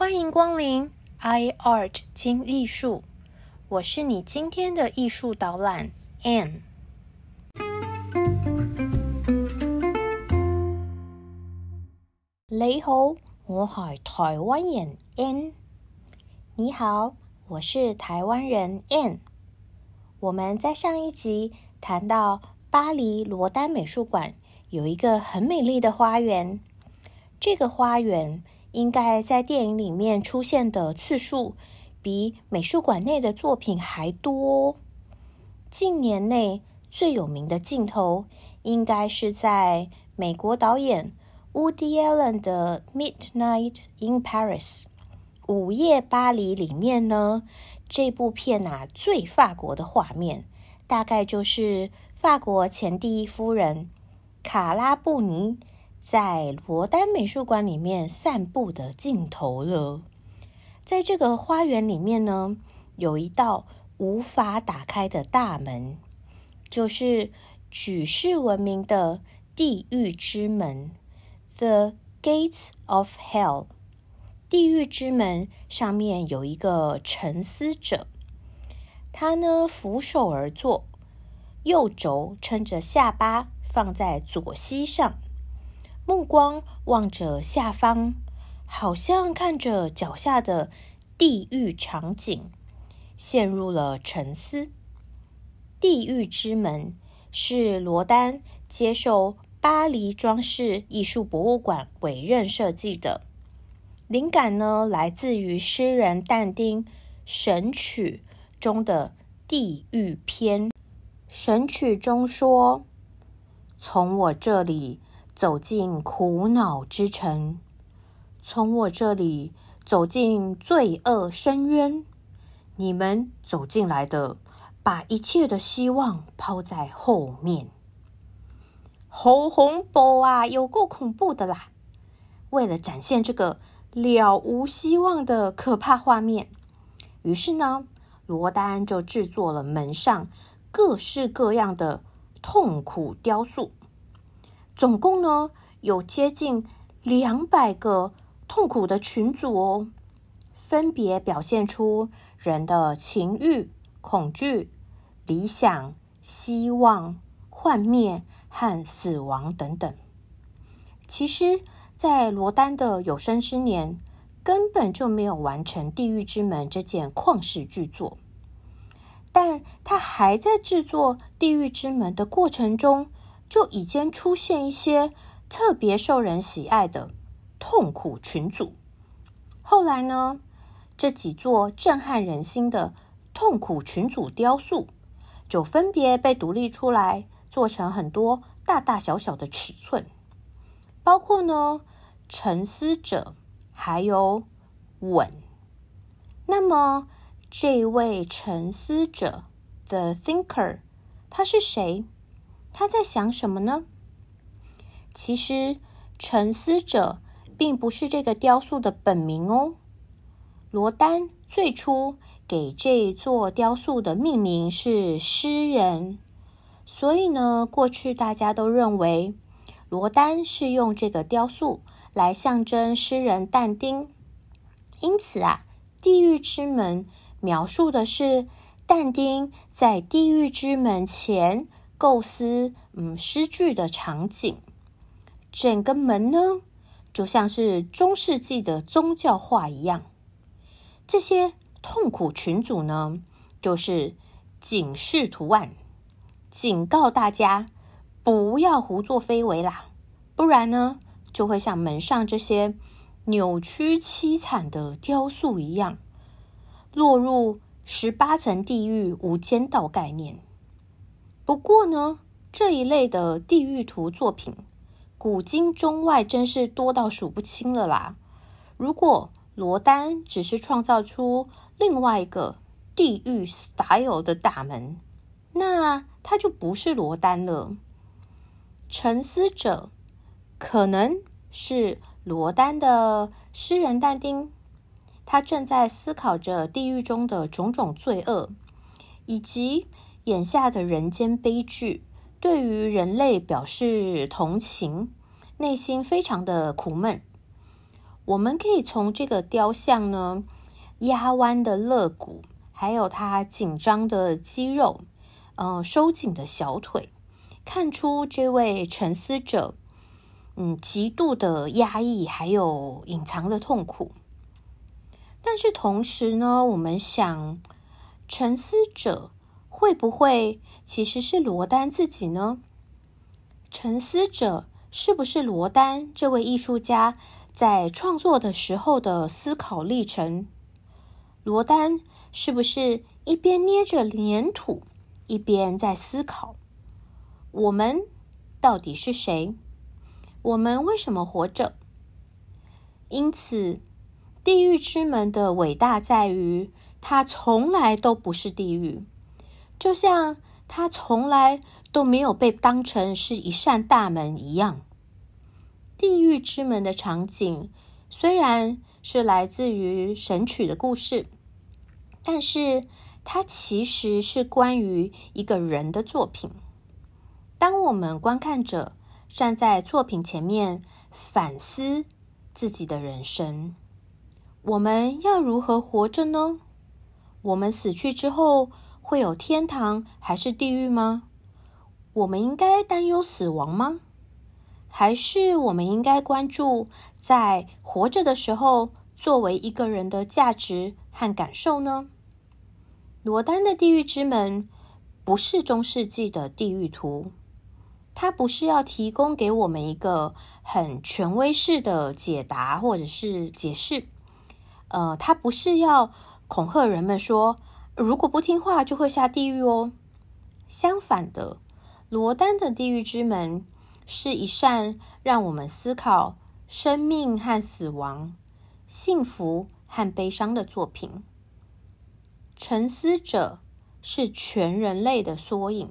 欢迎光临 iArt 金艺术，我是你今天的艺术导览 Anne。你好，我系台湾人 Anne。你好，我是台湾人 Anne。我们在上一集谈到巴黎罗丹美术馆有一个很美丽的花园，这个花园。应该在电影里面出现的次数比美术馆内的作品还多。近年内最有名的镜头，应该是在美国导演 Woody Allen 的《Midnight in Paris》（午夜巴黎）里面呢。这部片啊，最法国的画面，大概就是法国前第一夫人卡拉布尼。在罗丹美术馆里面散步的镜头了。在这个花园里面呢，有一道无法打开的大门，就是举世闻名的地狱之门 （The Gates of Hell）。地狱之门上面有一个沉思者，他呢，俯首而坐，右肘撑着下巴，放在左膝上。目光望着下方，好像看着脚下的地狱场景，陷入了沉思。地狱之门是罗丹接受巴黎装饰艺术博物馆委任设计的，灵感呢来自于诗人但丁《神曲》中的地狱篇。《神曲》中说：“从我这里。”走进苦恼之城，从我这里走进罪恶深渊。你们走进来的，把一切的希望抛在后面。好恐怖啊！有够恐怖的啦！为了展现这个了无希望的可怕画面，于是呢，罗丹就制作了门上各式各样的痛苦雕塑。总共呢有接近两百个痛苦的群组哦，分别表现出人的情欲、恐惧、理想、希望、幻灭和死亡等等。其实，在罗丹的有生之年，根本就没有完成《地狱之门》这件旷世巨作，但他还在制作《地狱之门》的过程中。就已经出现一些特别受人喜爱的痛苦群组。后来呢，这几座震撼人心的痛苦群组雕塑，就分别被独立出来，做成很多大大小小的尺寸，包括呢沉思者，还有稳。那么，这位沉思者 The Thinker，他是谁？他在想什么呢？其实，沉思者并不是这个雕塑的本名哦。罗丹最初给这座雕塑的命名是“诗人”，所以呢，过去大家都认为罗丹是用这个雕塑来象征诗人但丁。因此啊，《地狱之门》描述的是但丁在地狱之门前。构思嗯诗句的场景，整个门呢就像是中世纪的宗教画一样。这些痛苦群组呢，就是警示图案，警告大家不要胡作非为啦，不然呢就会像门上这些扭曲凄惨的雕塑一样，落入十八层地狱无间道概念。不过呢，这一类的地狱图作品，古今中外真是多到数不清了啦。如果罗丹只是创造出另外一个地狱 style 的大门，那他就不是罗丹了。沉思者可能是罗丹的诗人但丁，他正在思考着地狱中的种种罪恶以及。眼下的人间悲剧，对于人类表示同情，内心非常的苦闷。我们可以从这个雕像呢，压弯的肋骨，还有他紧张的肌肉，呃，收紧的小腿，看出这位沉思者，嗯，极度的压抑，还有隐藏的痛苦。但是同时呢，我们想沉思者。会不会其实是罗丹自己呢？沉思者是不是罗丹这位艺术家在创作的时候的思考历程？罗丹是不是一边捏着粘土，一边在思考：我们到底是谁？我们为什么活着？因此，地狱之门的伟大在于，它从来都不是地狱。就像它从来都没有被当成是一扇大门一样。地狱之门的场景虽然是来自于《神曲》的故事，但是它其实是关于一个人的作品。当我们观看者站在作品前面反思自己的人生，我们要如何活着呢？我们死去之后。会有天堂还是地狱吗？我们应该担忧死亡吗？还是我们应该关注在活着的时候作为一个人的价值和感受呢？罗丹的《地狱之门》不是中世纪的地狱图，它不是要提供给我们一个很权威式的解答或者是解释，呃，它不是要恐吓人们说。如果不听话，就会下地狱哦。相反的，罗丹的《地狱之门》是一扇让我们思考生命和死亡、幸福和悲伤的作品。沉思者是全人类的缩影，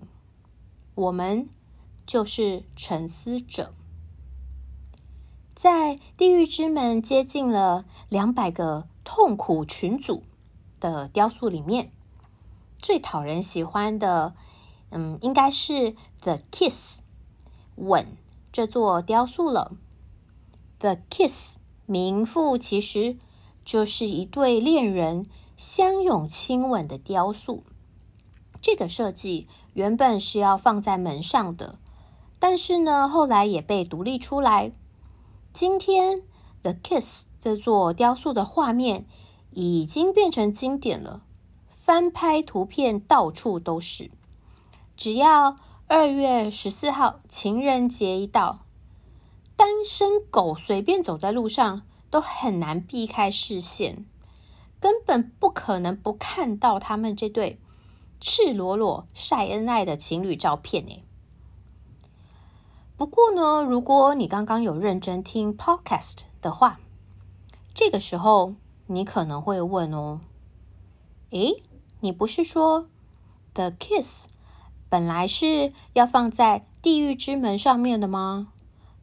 我们就是沉思者。在《地狱之门》接近了两百个痛苦群组的雕塑里面。最讨人喜欢的，嗯，应该是 The Kiss 吻这座雕塑了。The Kiss 名副其实，就是一对恋人相拥亲吻的雕塑。这个设计原本是要放在门上的，但是呢，后来也被独立出来。今天 The Kiss 这座雕塑的画面已经变成经典了。翻拍图片到处都是，只要二月十四号情人节一到，单身狗随便走在路上都很难避开视线，根本不可能不看到他们这对赤裸裸晒恩爱的情侣照片呢。不过呢，如果你刚刚有认真听 podcast 的话，这个时候你可能会问哦，诶，你不是说 The Kiss 本来是要放在地狱之门上面的吗？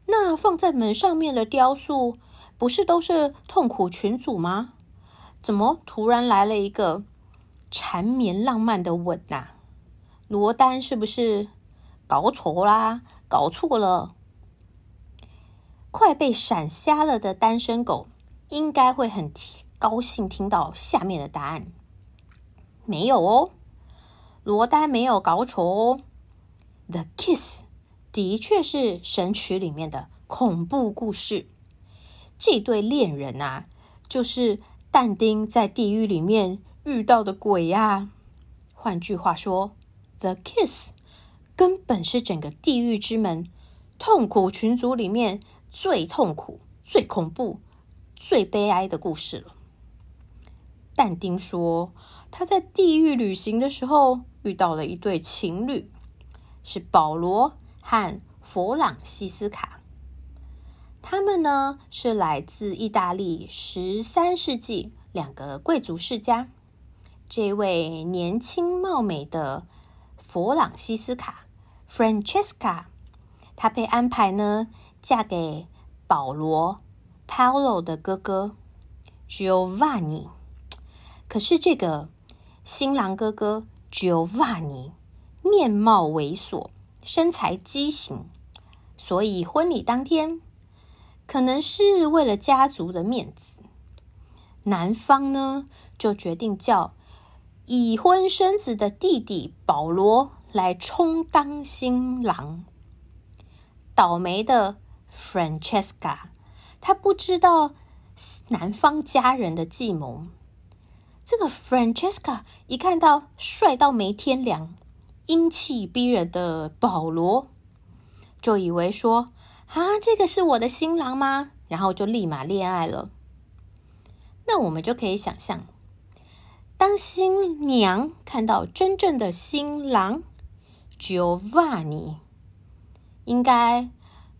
那放在门上面的雕塑不是都是痛苦群组吗？怎么突然来了一个缠绵浪漫的吻呐？罗丹是不是搞错啦？搞错了！快被闪瞎了的单身狗应该会很高兴听到下面的答案。没有哦，罗丹没有搞错哦。The Kiss 的确是《神曲》里面的恐怖故事。这对恋人啊，就是但丁在地狱里面遇到的鬼呀。换句话说，《The Kiss》根本是整个地狱之门痛苦群组里面最痛苦、最恐怖、最悲哀的故事了。但丁说。他在地狱旅行的时候，遇到了一对情侣，是保罗和弗朗西斯卡。他们呢是来自意大利十三世纪两个贵族世家。这位年轻貌美的弗朗西斯卡 （Francesca），她被安排呢嫁给保罗 （Paolo） 的哥哥 Giovanni。可是这个。新郎哥哥 Giovanni 面貌猥琐，身材畸形，所以婚礼当天，可能是为了家族的面子，男方呢就决定叫已婚生子的弟弟保罗来充当新郎。倒霉的 Francesca，他不知道男方家人的计谋。这个 Francesca 一看到帅到没天良、英气逼人的保罗，就以为说：“啊，这个是我的新郎吗？”然后就立马恋爱了。那我们就可以想象，当新娘看到真正的新郎 Giovanni，应该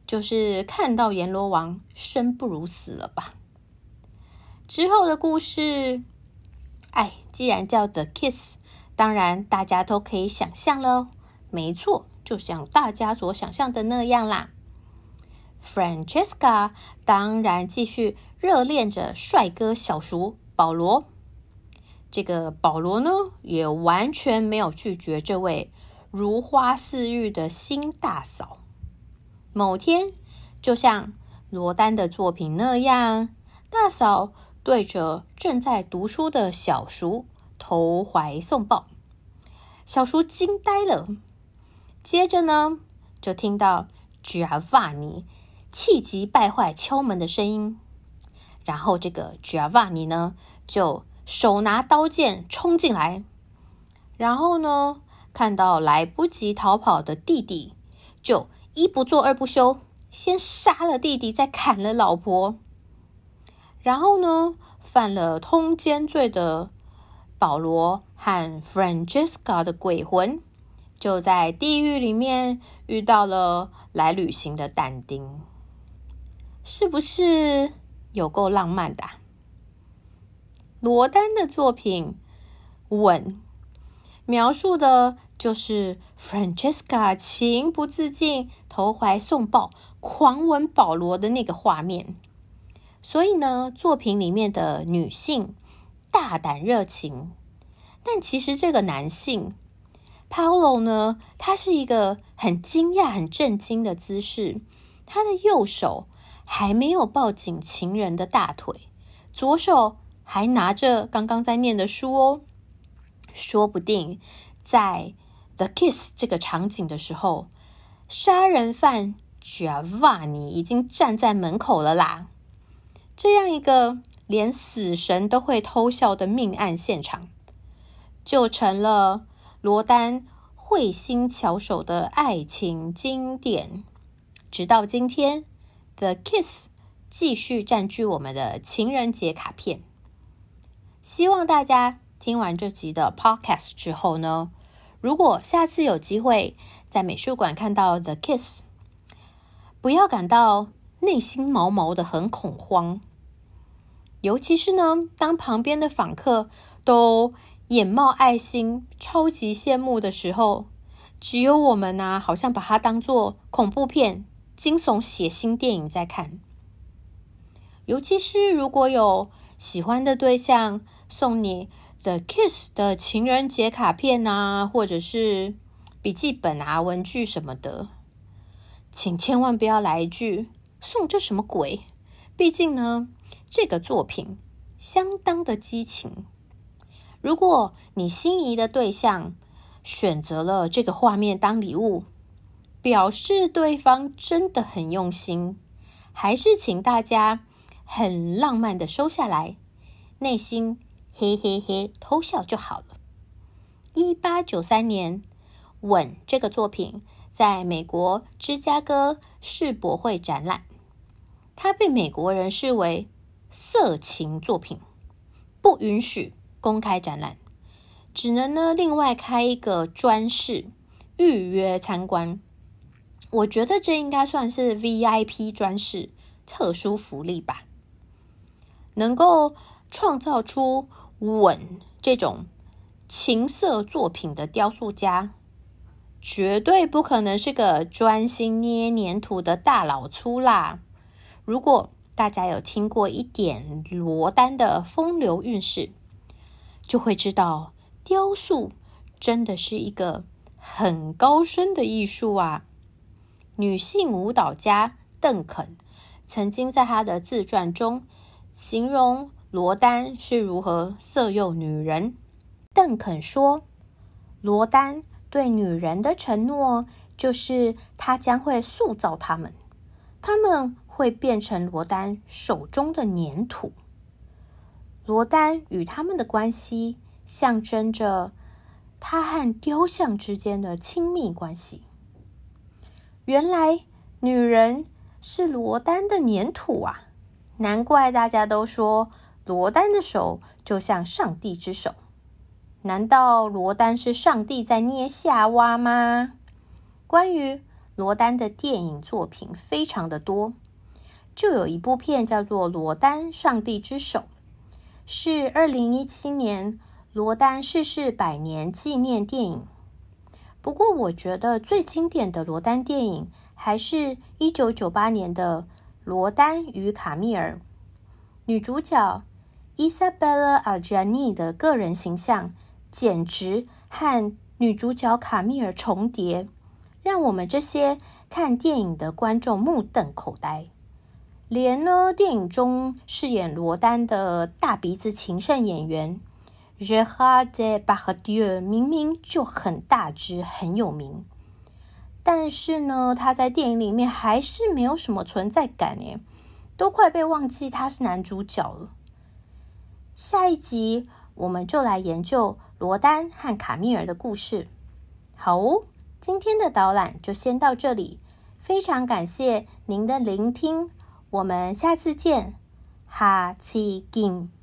就是看到阎罗王生不如死了吧？之后的故事。哎，既然叫 The Kiss，当然大家都可以想象喽。没错，就像大家所想象的那样啦。Francesca 当然继续热恋着帅哥小叔保罗。这个保罗呢，也完全没有拒绝这位如花似玉的新大嫂。某天，就像罗丹的作品那样，大嫂。对着正在读书的小叔投怀送抱，小叔惊呆了。接着呢，就听到 Giovanni 气急败坏敲门的声音。然后这个 Giovanni 呢，就手拿刀剑冲进来。然后呢，看到来不及逃跑的弟弟，就一不做二不休，先杀了弟弟，再砍了老婆，然后呢，犯了通奸罪的保罗和 Francesca 的鬼魂，就在地狱里面遇到了来旅行的但丁，是不是有够浪漫的？罗丹的作品《吻》描述的就是 Francesca 情不自禁投怀送抱、狂吻保罗的那个画面。所以呢，作品里面的女性大胆热情，但其实这个男性 Paolo 呢，他是一个很惊讶、很震惊的姿势。他的右手还没有抱紧情人的大腿，左手还拿着刚刚在念的书哦。说不定在 The Kiss 这个场景的时候，杀人犯 Giovanni 已经站在门口了啦。这样一个连死神都会偷笑的命案现场，就成了罗丹慧心巧手的爱情经典。直到今天，《The Kiss》继续占据我们的情人节卡片。希望大家听完这集的 Podcast 之后呢，如果下次有机会在美术馆看到《The Kiss》，不要感到。内心毛毛的，很恐慌。尤其是呢，当旁边的访客都眼冒爱心、超级羡慕的时候，只有我们呢，好像把它当做恐怖片、惊悚、血腥电影在看。尤其是如果有喜欢的对象送你《The Kiss》的情人节卡片啊，或者是笔记本啊、文具什么的，请千万不要来一句。送这什么鬼？毕竟呢，这个作品相当的激情。如果你心仪的对象选择了这个画面当礼物，表示对方真的很用心，还是请大家很浪漫的收下来，内心嘿嘿嘿偷笑就好了。一八九三年，《吻》这个作品在美国芝加哥世博会展览。他被美国人视为色情作品，不允许公开展览，只能呢另外开一个专室预约参观。我觉得这应该算是 V I P 专室特殊福利吧。能够创造出吻这种情色作品的雕塑家，绝对不可能是个专心捏黏土的大老粗啦。如果大家有听过一点罗丹的风流韵事，就会知道，雕塑真的是一个很高深的艺术啊。女性舞蹈家邓肯曾经在他的自传中形容罗丹是如何色诱女人。邓肯说：“罗丹对女人的承诺就是他将会塑造他们，他们。”会变成罗丹手中的粘土。罗丹与他们的关系象征着他和雕像之间的亲密关系。原来女人是罗丹的粘土啊！难怪大家都说罗丹的手就像上帝之手。难道罗丹是上帝在捏夏娃吗？关于罗丹的电影作品非常的多。就有一部片叫做《罗丹：上帝之手》，是二零一七年罗丹逝世百年纪念电影。不过，我觉得最经典的罗丹电影还是一九九八年的《罗丹与卡米尔》。女主角 Isabella Arjani 的个人形象简直和女主角卡米尔重叠，让我们这些看电影的观众目瞪口呆。连呢，电影中饰演罗丹的大鼻子情圣演员 r e c h a r d b a h a d i e r 明明就很大只、很有名，但是呢，他在电影里面还是没有什么存在感，诶，都快被忘记他是男主角了。下一集我们就来研究罗丹和卡米尔的故事。好哦，今天的导览就先到这里，非常感谢您的聆听。我们下次见，哈奇见。